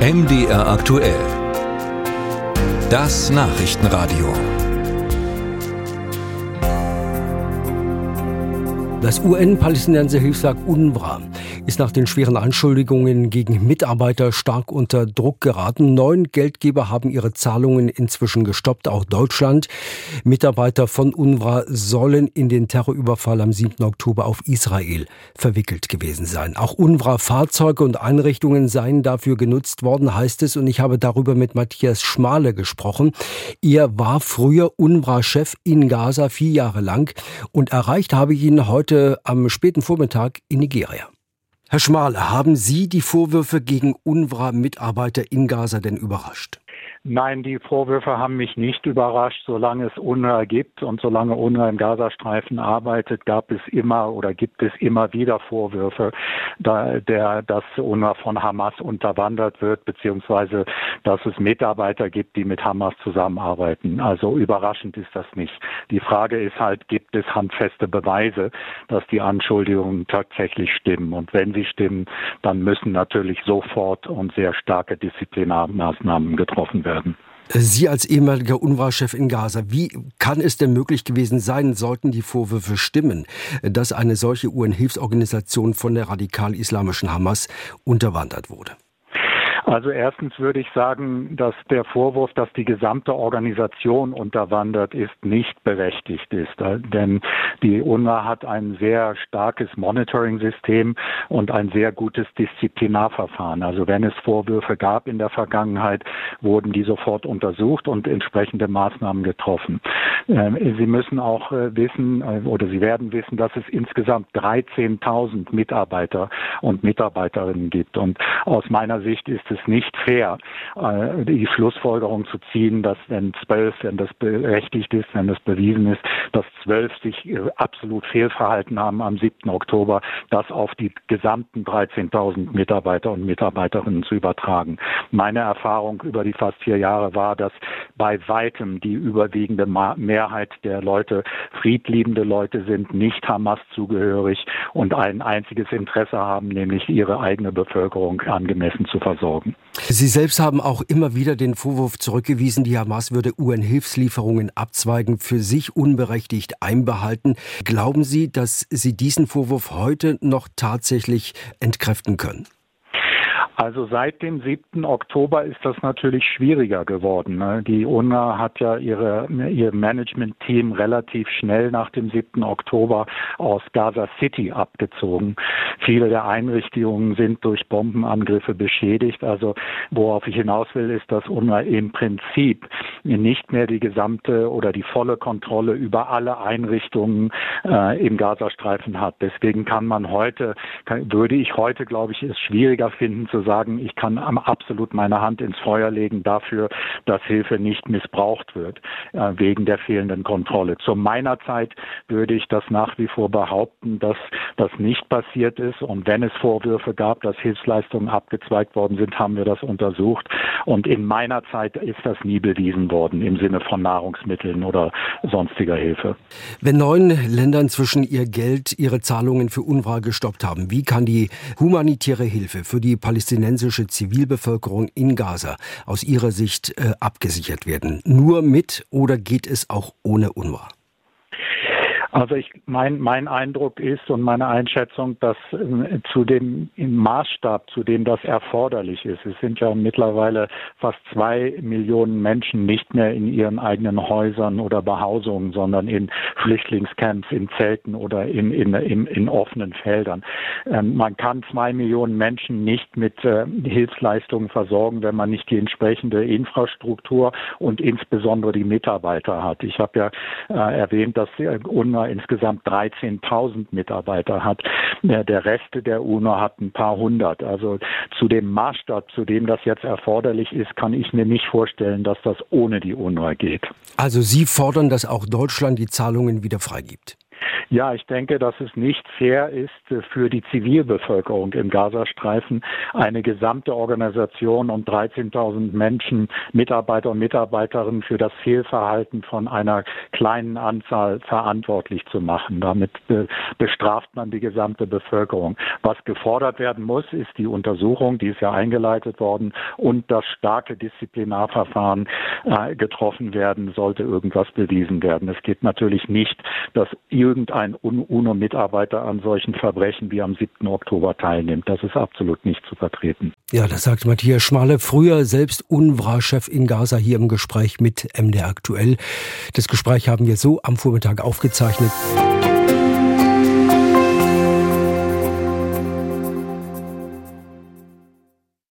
MDR aktuell. Das Nachrichtenradio. Das UN-Palästinenser Hilfswerk UNRWA ist nach den schweren Anschuldigungen gegen Mitarbeiter stark unter Druck geraten. Neun Geldgeber haben ihre Zahlungen inzwischen gestoppt, auch Deutschland. Mitarbeiter von UNRWA sollen in den Terrorüberfall am 7. Oktober auf Israel verwickelt gewesen sein. Auch UNRWA-Fahrzeuge und Einrichtungen seien dafür genutzt worden, heißt es. Und ich habe darüber mit Matthias Schmale gesprochen. Er war früher UNRWA-Chef in Gaza vier Jahre lang und erreicht habe ich ihn heute am späten Vormittag in Nigeria. Herr Schmale, haben Sie die Vorwürfe gegen UNRWA-Mitarbeiter in Gaza denn überrascht? Nein, die Vorwürfe haben mich nicht überrascht. Solange es UNRWA gibt und solange UNRWA im Gazastreifen arbeitet, gab es immer oder gibt es immer wieder Vorwürfe, da, der, dass UNRWA von Hamas unterwandert wird, beziehungsweise dass es Mitarbeiter gibt, die mit Hamas zusammenarbeiten. Also überraschend ist das nicht. Die Frage ist halt, gibt es handfeste Beweise, dass die Anschuldigungen tatsächlich stimmen? Und wenn sie stimmen, dann müssen natürlich sofort und sehr starke Disziplinarmaßnahmen getroffen werden werden. Sie als ehemaliger UNRWA-Chef in Gaza, wie kann es denn möglich gewesen sein, sollten die Vorwürfe stimmen, dass eine solche UN-Hilfsorganisation von der radikal-islamischen Hamas unterwandert wurde? Also erstens würde ich sagen, dass der Vorwurf, dass die gesamte Organisation unterwandert ist, nicht berechtigt ist. Denn die UNRWA hat ein sehr starkes Monitoring-System und ein sehr gutes Disziplinarverfahren. Also wenn es Vorwürfe gab in der Vergangenheit, wurden die sofort untersucht und entsprechende Maßnahmen getroffen. Ähm, Sie müssen auch äh, wissen äh, oder Sie werden wissen, dass es insgesamt 13.000 Mitarbeiter und Mitarbeiterinnen gibt. Und aus meiner Sicht ist es nicht fair, äh, die Schlussfolgerung zu ziehen, dass wenn zwölf, wenn das berechtigt ist, wenn das bewiesen ist, dass zwölf sich äh, absolut fehlverhalten haben am 7. Oktober, das auf die gesamten 13.000 Mitarbeiter und Mitarbeiterinnen zu übertragen. Meine Erfahrung über die fast vier Jahre war, dass bei weitem die überwiegende Mehrheit der Leute friedliebende Leute sind, nicht Hamas zugehörig und ein einziges Interesse haben, nämlich ihre eigene Bevölkerung angemessen zu versorgen. Sie selbst haben auch immer wieder den Vorwurf zurückgewiesen, die Hamas würde UN-Hilfslieferungen abzweigen, für sich unberechtigt einbehalten. Glauben Sie, dass Sie diesen Vorwurf heute noch tatsächlich entkräften können? Also seit dem 7. Oktober ist das natürlich schwieriger geworden. Ne? Die UNA hat ja ihre, ihr Management-Team relativ schnell nach dem 7. Oktober aus Gaza City abgezogen. Viele der Einrichtungen sind durch Bombenangriffe beschädigt. Also worauf ich hinaus will, ist, dass UNA im Prinzip nicht mehr die gesamte oder die volle Kontrolle über alle Einrichtungen äh, im Gazastreifen hat. Deswegen kann man heute, kann, würde ich heute, glaube ich, es schwieriger finden zu sagen, sagen, ich kann absolut meine Hand ins Feuer legen dafür, dass Hilfe nicht missbraucht wird, äh, wegen der fehlenden Kontrolle. Zu meiner Zeit würde ich das nach wie vor behaupten, dass das nicht passiert ist. Und wenn es Vorwürfe gab, dass Hilfsleistungen abgezweigt worden sind, haben wir das untersucht. Und in meiner Zeit ist das nie bewiesen worden im Sinne von Nahrungsmitteln oder sonstiger Hilfe. Wenn neun Länder inzwischen ihr Geld, ihre Zahlungen für UNRWA gestoppt haben, wie kann die humanitäre Hilfe für die Palästinenser palästinensische Zivilbevölkerung in Gaza aus Ihrer Sicht äh, abgesichert werden? Nur mit oder geht es auch ohne UNRWA? Also ich mein mein Eindruck ist und meine Einschätzung, dass äh, zu dem Maßstab, zu dem das erforderlich ist, es sind ja mittlerweile fast zwei Millionen Menschen nicht mehr in ihren eigenen Häusern oder Behausungen, sondern in Flüchtlingscamps, in Zelten oder in in, in, in offenen Feldern. Ähm, man kann zwei Millionen Menschen nicht mit äh, Hilfsleistungen versorgen, wenn man nicht die entsprechende Infrastruktur und insbesondere die Mitarbeiter hat. Ich habe ja äh, erwähnt, dass äh, UNA insgesamt 13.000 Mitarbeiter hat. Der Rest der UNO hat ein paar hundert. Also zu dem Maßstab, zu dem das jetzt erforderlich ist, kann ich mir nicht vorstellen, dass das ohne die UNO geht. Also Sie fordern, dass auch Deutschland die Zahlungen wieder freigibt? Ja, ich denke, dass es nicht fair ist für die Zivilbevölkerung im Gazastreifen, eine gesamte Organisation um 13.000 Menschen, Mitarbeiter und Mitarbeiterinnen für das Fehlverhalten von einer kleinen Anzahl verantwortlich zu machen. Damit bestraft man die gesamte Bevölkerung. Was gefordert werden muss, ist die Untersuchung, die ist ja eingeleitet worden, und das starke Disziplinarverfahren äh, getroffen werden, sollte irgendwas bewiesen werden. Es geht natürlich nicht, dass irgendein UNO-Mitarbeiter an solchen Verbrechen wie am 7. Oktober teilnimmt. Das ist absolut nicht zu vertreten. Ja, das sagt Matthias Schmale, früher selbst UNRWA-Chef in Gaza hier im Gespräch mit MDR aktuell. Das Gespräch haben wir so am Vormittag aufgezeichnet.